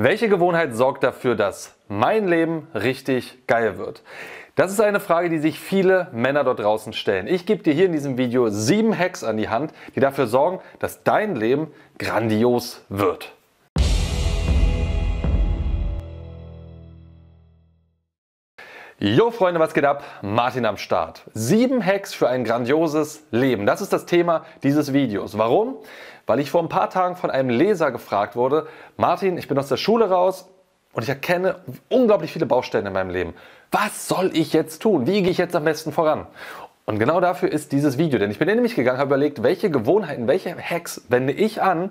Welche Gewohnheit sorgt dafür, dass mein Leben richtig geil wird? Das ist eine Frage, die sich viele Männer dort draußen stellen. Ich gebe dir hier in diesem Video sieben Hacks an die Hand, die dafür sorgen, dass dein Leben grandios wird. Jo Freunde, was geht ab? Martin am Start. Sieben Hacks für ein grandioses Leben. Das ist das Thema dieses Videos. Warum? Weil ich vor ein paar Tagen von einem Leser gefragt wurde, Martin, ich bin aus der Schule raus und ich erkenne unglaublich viele Baustellen in meinem Leben. Was soll ich jetzt tun? Wie gehe ich jetzt am besten voran? Und genau dafür ist dieses Video, denn ich bin in mich gegangen, habe überlegt, welche Gewohnheiten, welche Hacks wende ich an,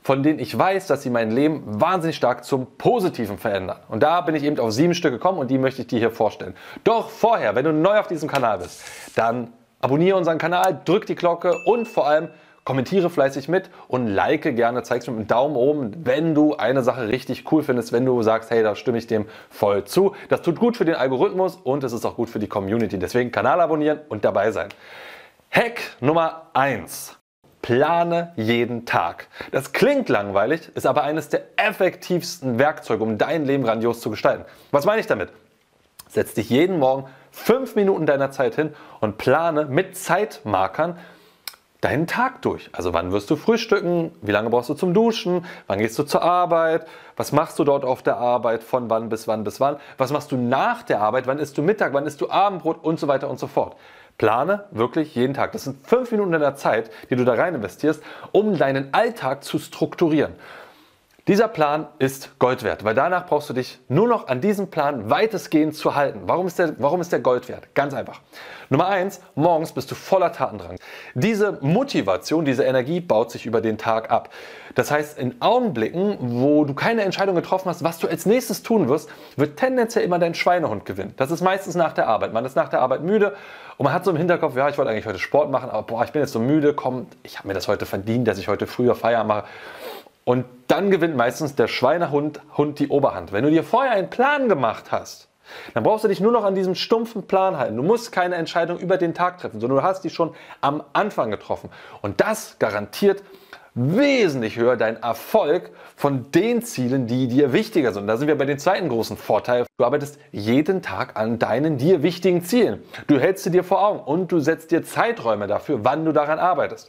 von denen ich weiß, dass sie mein Leben wahnsinnig stark zum Positiven verändern. Und da bin ich eben auf sieben Stück gekommen und die möchte ich dir hier vorstellen. Doch vorher, wenn du neu auf diesem Kanal bist, dann abonniere unseren Kanal, drück die Glocke und vor allem kommentiere fleißig mit und like gerne, zeig's mit einem Daumen oben, wenn du eine Sache richtig cool findest, wenn du sagst, hey, da stimme ich dem voll zu. Das tut gut für den Algorithmus und es ist auch gut für die Community. Deswegen Kanal abonnieren und dabei sein. Hack Nummer 1. Plane jeden Tag. Das klingt langweilig, ist aber eines der effektivsten Werkzeuge, um dein Leben grandios zu gestalten. Was meine ich damit? Setz dich jeden Morgen fünf Minuten deiner Zeit hin und plane mit Zeitmarkern deinen Tag durch. Also wann wirst du frühstücken, wie lange brauchst du zum Duschen, wann gehst du zur Arbeit, was machst du dort auf der Arbeit, von wann bis wann bis wann, was machst du nach der Arbeit, wann isst du Mittag, wann isst du Abendbrot und so weiter und so fort. Plane wirklich jeden Tag. Das sind fünf Minuten deiner Zeit, die du da rein investierst, um deinen Alltag zu strukturieren. Dieser Plan ist Gold wert, weil danach brauchst du dich nur noch an diesem Plan weitestgehend zu halten. Warum ist der, warum ist der Gold wert? Ganz einfach. Nummer eins: morgens bist du voller Tatendrang. Diese Motivation, diese Energie baut sich über den Tag ab. Das heißt, in Augenblicken, wo du keine Entscheidung getroffen hast, was du als nächstes tun wirst, wird tendenziell immer dein Schweinehund gewinnen. Das ist meistens nach der Arbeit. Man ist nach der Arbeit müde und man hat so im Hinterkopf, ja, ich wollte eigentlich heute Sport machen, aber boah, ich bin jetzt so müde, komm, ich habe mir das heute verdient, dass ich heute früher Feier mache. Und dann gewinnt meistens der Schweinehund Hund die Oberhand. Wenn du dir vorher einen Plan gemacht hast, dann brauchst du dich nur noch an diesem stumpfen Plan halten. Du musst keine Entscheidung über den Tag treffen, sondern du hast die schon am Anfang getroffen. Und das garantiert wesentlich höher deinen Erfolg von den Zielen, die dir wichtiger sind. Da sind wir bei dem zweiten großen Vorteil. Du arbeitest jeden Tag an deinen dir wichtigen Zielen. Du hältst sie dir vor Augen und du setzt dir Zeiträume dafür, wann du daran arbeitest.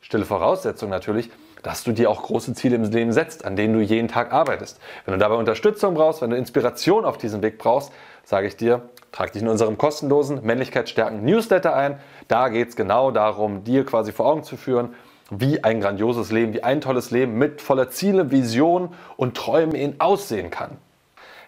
Stille Voraussetzung natürlich, dass du dir auch große Ziele im Leben setzt, an denen du jeden Tag arbeitest. Wenn du dabei Unterstützung brauchst, wenn du Inspiration auf diesem Weg brauchst, sage ich dir, trag dich in unserem kostenlosen Männlichkeitsstärken Newsletter ein. Da geht es genau darum, dir quasi vor Augen zu führen, wie ein grandioses Leben, wie ein tolles Leben mit voller Ziele, Vision und Träumen in aussehen kann.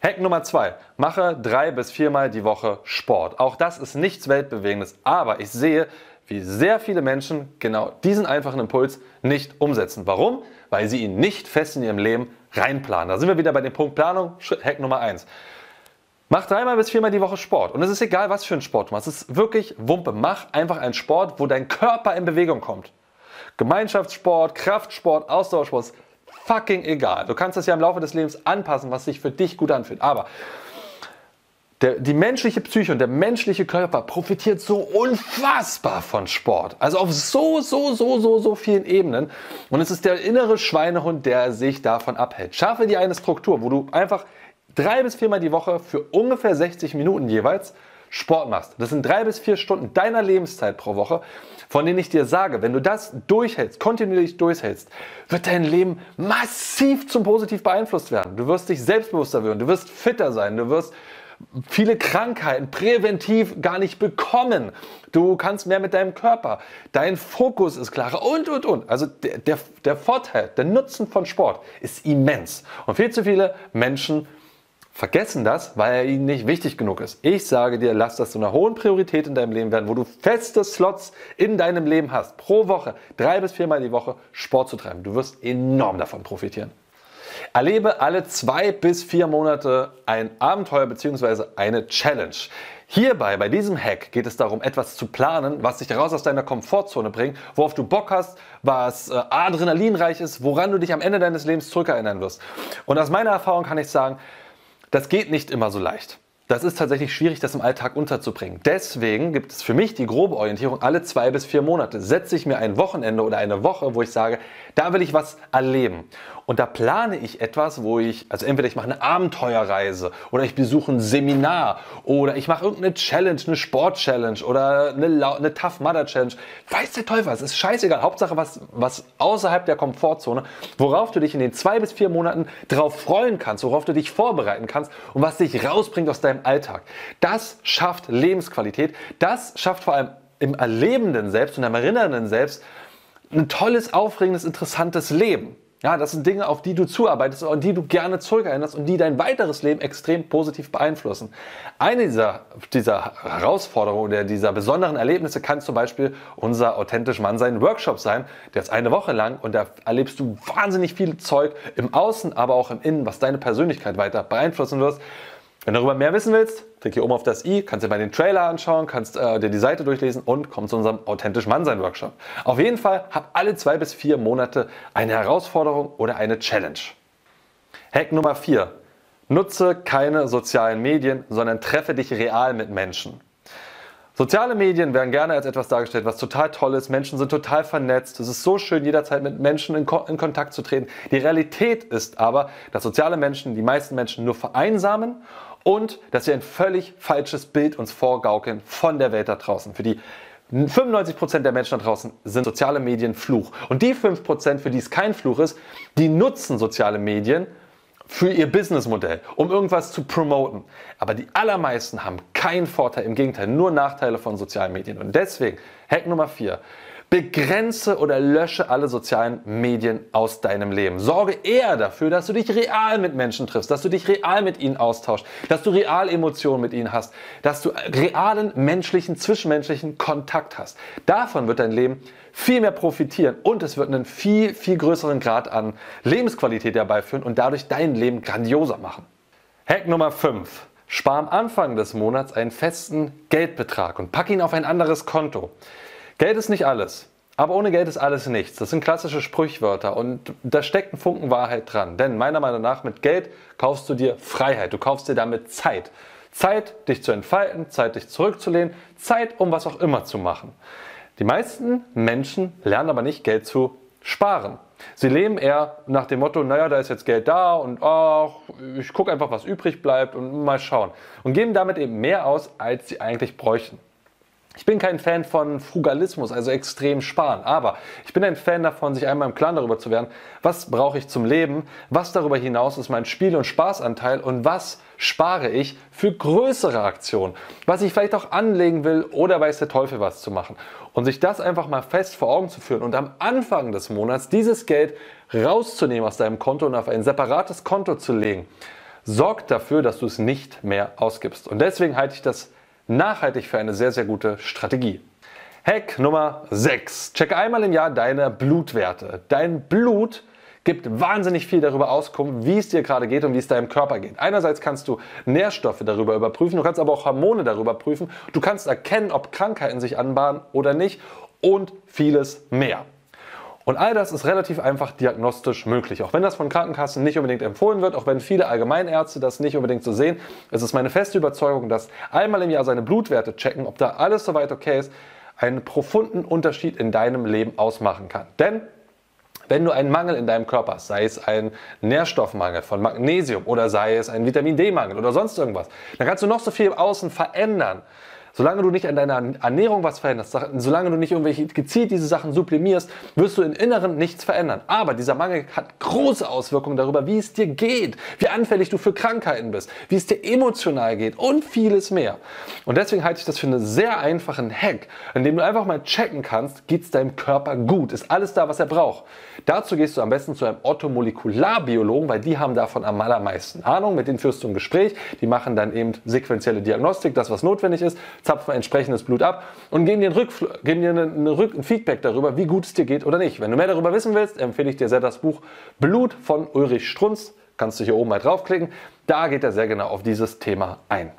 Hack Nummer zwei: Mache drei bis viermal die Woche Sport. Auch das ist nichts Weltbewegendes, aber ich sehe, wie sehr viele Menschen genau diesen einfachen Impuls nicht umsetzen. Warum? Weil sie ihn nicht fest in ihrem Leben reinplanen. Da sind wir wieder bei dem Punkt Planung, Hack Nummer 1. Mach dreimal bis viermal die Woche Sport. Und es ist egal, was für einen Sport du machst. Es ist wirklich Wumpe. Mach einfach einen Sport, wo dein Körper in Bewegung kommt. Gemeinschaftssport, Kraftsport, Ausdauersport, fucking egal. Du kannst das ja im Laufe des Lebens anpassen, was sich für dich gut anfühlt. Aber der, die menschliche Psyche und der menschliche Körper profitiert so unfassbar von Sport. Also auf so, so, so, so, so vielen Ebenen. Und es ist der innere Schweinehund, der sich davon abhält. Schaffe dir eine Struktur, wo du einfach drei bis viermal die Woche für ungefähr 60 Minuten jeweils Sport machst. Das sind drei bis vier Stunden deiner Lebenszeit pro Woche, von denen ich dir sage, wenn du das durchhältst, kontinuierlich durchhältst, wird dein Leben massiv zum Positiv beeinflusst werden. Du wirst dich selbstbewusster werden, du wirst fitter sein, du wirst viele Krankheiten präventiv gar nicht bekommen. Du kannst mehr mit deinem Körper. Dein Fokus ist klarer und, und, und. Also der, der, der Vorteil, der Nutzen von Sport ist immens. Und viel zu viele Menschen vergessen das, weil er ihnen nicht wichtig genug ist. Ich sage dir, lass das zu einer hohen Priorität in deinem Leben werden, wo du feste Slots in deinem Leben hast, pro Woche, drei bis viermal die Woche Sport zu treiben. Du wirst enorm davon profitieren. Erlebe alle zwei bis vier Monate ein Abenteuer bzw. eine Challenge. Hierbei, bei diesem Hack, geht es darum, etwas zu planen, was dich raus aus deiner Komfortzone bringt, worauf du Bock hast, was äh, adrenalinreich ist, woran du dich am Ende deines Lebens zurückerinnern wirst. Und aus meiner Erfahrung kann ich sagen, das geht nicht immer so leicht. das ist tatsächlich schwierig, das im Alltag unterzubringen. Deswegen gibt es für mich die grobe Orientierung, alle zwei bis vier Monate setze ich mir ein Wochenende oder eine Woche, wo ich sage, da will ich was erleben. Und da plane ich etwas, wo ich, also entweder ich mache eine Abenteuerreise oder ich besuche ein Seminar oder ich mache irgendeine Challenge, eine Sport-Challenge oder eine, eine Tough Mother Challenge. Weiß der Teufel was, ist scheißegal. Hauptsache was, was außerhalb der Komfortzone, worauf du dich in den zwei bis vier Monaten drauf freuen kannst, worauf du dich vorbereiten kannst und was dich rausbringt aus deinem Alltag. Das schafft Lebensqualität. Das schafft vor allem im erlebenden Selbst und im erinnernden Selbst ein tolles, aufregendes, interessantes Leben. Ja, das sind Dinge, auf die du zuarbeitest und die du gerne zurückerinnerst und die dein weiteres Leben extrem positiv beeinflussen. Eine dieser, dieser Herausforderungen oder dieser besonderen Erlebnisse kann zum Beispiel unser authentisch Mann sein Workshop sein. Der ist eine Woche lang und da erlebst du wahnsinnig viel Zeug im Außen, aber auch im Innen, was deine Persönlichkeit weiter beeinflussen wird. Wenn du darüber mehr wissen willst, klick hier oben auf das i, kannst dir mal den Trailer anschauen, kannst äh, dir die Seite durchlesen und komm zu unserem authentisch Mannsein Workshop. Auf jeden Fall hab alle zwei bis vier Monate eine Herausforderung oder eine Challenge. Hack Nummer vier: Nutze keine sozialen Medien, sondern treffe dich real mit Menschen. Soziale Medien werden gerne als etwas dargestellt, was total toll ist. Menschen sind total vernetzt. Es ist so schön, jederzeit mit Menschen in, Ko in, Kontakt zu treten. Die Realität ist aber, dass soziale Menschen, die meisten Menschen nur vereinsamen und dass sie ein völlig falsches Bild uns vorgaukeln von der Welt da draußen. Für die 95% der Menschen da draußen sind soziale Medien Fluch. Und die 5%, für die es kein Fluch ist, die nutzen soziale Medien für ihr Businessmodell, um irgendwas zu promoten. Aber die allermeisten haben keinen Vorteil, im Gegenteil, nur Nachteile von sozialen Medien. Und deswegen, Hack Nummer 4, Begrenze oder lösche alle sozialen Medien aus deinem Leben. Sorge eher dafür, dass du dich real mit Menschen triffst, dass du dich real mit ihnen austauschst, dass du real Emotionen mit ihnen hast, dass du realen menschlichen, zwischenmenschlichen Kontakt hast. Davon wird dein Leben viel mehr profitieren und es wird einen viel, viel größeren Grad an Lebensqualität herbeiführen und dadurch dein Leben grandioser machen. Hack Nummer 5. Spar am Anfang des Monats einen festen Geldbetrag und pack ihn auf ein anderes Konto. Geld ist nicht alles. Aber ohne Geld ist alles nichts. Das sind klassische Sprichwörter und da steckt ein Funken Wahrheit dran. Denn meiner Meinung nach, mit Geld kaufst du dir Freiheit. Du kaufst dir damit Zeit. Zeit, dich zu entfalten, Zeit, dich zurückzulehnen, Zeit, um was auch immer zu machen. Die meisten Menschen lernen aber nicht, Geld zu sparen. Sie leben eher nach dem Motto, naja, da ist jetzt Geld da und ach, ich gucke einfach, was übrig bleibt und mal schauen. Und geben damit eben mehr aus, als sie eigentlich bräuchten. Ich bin kein Fan von Frugalismus, also extrem sparen, aber ich bin ein Fan davon, sich einmal im Klaren darüber zu werden, was brauche ich zum Leben, was darüber hinaus ist mein Spiel- und Spaßanteil und was spare ich für größere Aktionen, was ich vielleicht auch anlegen will oder weiß der Teufel was zu machen. Und sich das einfach mal fest vor Augen zu führen und am Anfang des Monats dieses Geld rauszunehmen aus deinem Konto und auf ein separates Konto zu legen, sorgt dafür, dass du es nicht mehr ausgibst. Und deswegen halte ich das nachhaltig für eine sehr, sehr gute Strategie. Hack Nummer 6. Checke einmal im Jahr deine Blutwerte. Dein Blut gibt wahnsinnig viel darüber Auskunft, wie es dir gerade geht und wie es deinem Körper geht. Einerseits kannst du Nährstoffe darüber überprüfen, du kannst aber auch Hormone darüber prüfen, du kannst erkennen, ob Krankheiten sich anbahnen oder nicht und vieles mehr. Und all das ist relativ einfach diagnostisch möglich. Auch wenn das von Krankenkassen nicht unbedingt empfohlen wird, auch wenn viele Allgemeinärzte das nicht unbedingt so sehen, es ist meine feste Überzeugung, dass einmal im Jahr seine Blutwerte checken, ob da alles soweit okay ist, einen profunden Unterschied in deinem Leben ausmachen kann. Denn wenn du einen Mangel in deinem Körper hast, sei es ein Nährstoffmangel von Magnesium oder sei es ein Vitamin D-Mangel oder sonst irgendwas, dann kannst du noch so viel im Außen verändern. Solange du nicht an deiner Ernährung was veränderst, solange du nicht irgendwelche gezielt diese Sachen sublimierst, wirst du im Inneren nichts verändern. Aber dieser Mangel hat große Auswirkungen darüber, wie es dir geht, wie anfällig du für Krankheiten bist, wie es dir emotional geht und vieles mehr. Und deswegen halte ich das für einen sehr einfachen Hack, in dem du einfach mal checken kannst, geht es deinem Körper gut, ist alles da, was er braucht. Dazu gehst du am besten zu einem Ottomolekularbiologen, weil die haben davon am allermeisten Ahnung. Mit denen führst du ein Gespräch, die machen dann eben sequenzielle Diagnostik, das was notwendig ist zapfen entsprechendes Blut ab und geben dir, ein, Rückfl geben dir eine, Rück ein Feedback darüber, wie gut es dir geht oder nicht. Wenn du mehr darüber wissen willst, empfehle ich dir sehr das Buch Blut von Ulrich Strunz. Kannst du hier oben mal draufklicken. Da geht er sehr genau auf dieses Thema ein.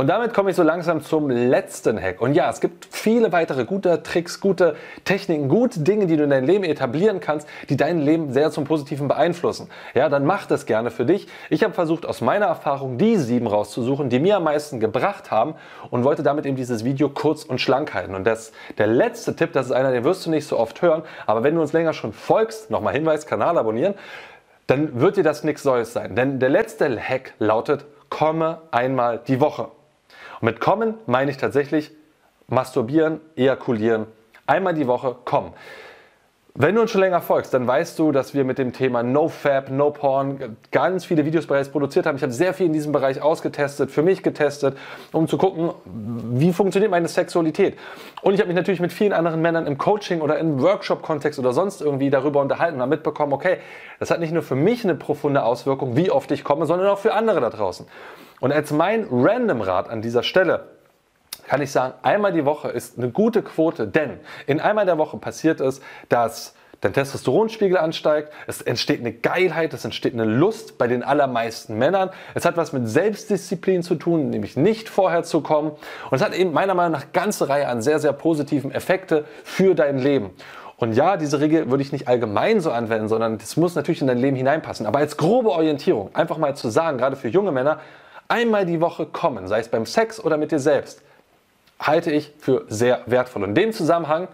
Und damit komme ich so langsam zum letzten Hack. Und ja, es gibt viele weitere gute Tricks, gute Techniken, gute Dinge, die du in deinem Leben etablieren kannst, die dein Leben sehr zum Positiven beeinflussen. Ja, dann mach das gerne für dich. Ich habe versucht, aus meiner Erfahrung die sieben rauszusuchen, die mir am meisten gebracht haben und wollte damit eben dieses Video kurz und schlank halten. Und das, der letzte Tipp, das ist einer, den wirst du nicht so oft hören, aber wenn du uns länger schon folgst, nochmal Hinweis, Kanal abonnieren, dann wird dir das nichts Neues sein. Denn der letzte Hack lautet, komme einmal die Woche. Und mit kommen meine ich tatsächlich masturbieren, ejakulieren, einmal die Woche kommen. Wenn du uns schon länger folgst, dann weißt du, dass wir mit dem Thema NoFap, NoPorn ganz viele Videos bereits produziert haben. Ich habe sehr viel in diesem Bereich ausgetestet, für mich getestet, um zu gucken, wie funktioniert meine Sexualität. Und ich habe mich natürlich mit vielen anderen Männern im Coaching oder im Workshop-Kontext oder sonst irgendwie darüber unterhalten und habe mitbekommen, okay, das hat nicht nur für mich eine profunde Auswirkung, wie oft ich komme, sondern auch für andere da draußen. Und als mein Random-Rat an dieser Stelle kann ich sagen, einmal die Woche ist eine gute Quote, denn in einmal der Woche passiert es, dass dein Testosteronspiegel ansteigt, es entsteht eine Geilheit, es entsteht eine Lust bei den allermeisten Männern. Es hat was mit Selbstdisziplin zu tun, nämlich nicht vorher zu kommen. Und es hat eben meiner Meinung nach eine ganze Reihe an sehr, sehr positiven Effekte für dein Leben. Und ja, diese Regel würde ich nicht allgemein so anwenden, sondern das muss natürlich in dein Leben hineinpassen. Aber als grobe Orientierung, einfach mal zu sagen, gerade für junge Männer, einmal die Woche kommen, sei es beim Sex oder mit dir selbst halte ich für sehr wertvoll. Und in dem Zusammenhang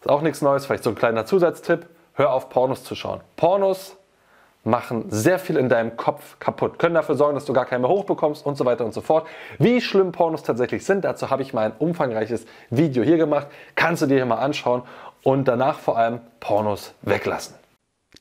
ist auch nichts Neues, vielleicht so ein kleiner Zusatztipp, hör auf Pornos zu schauen. Pornos machen sehr viel in deinem Kopf kaputt, können dafür sorgen, dass du gar keinen mehr hochbekommst und so weiter und so fort. Wie schlimm Pornos tatsächlich sind, dazu habe ich mal ein umfangreiches Video hier gemacht, kannst du dir hier mal anschauen und danach vor allem Pornos weglassen.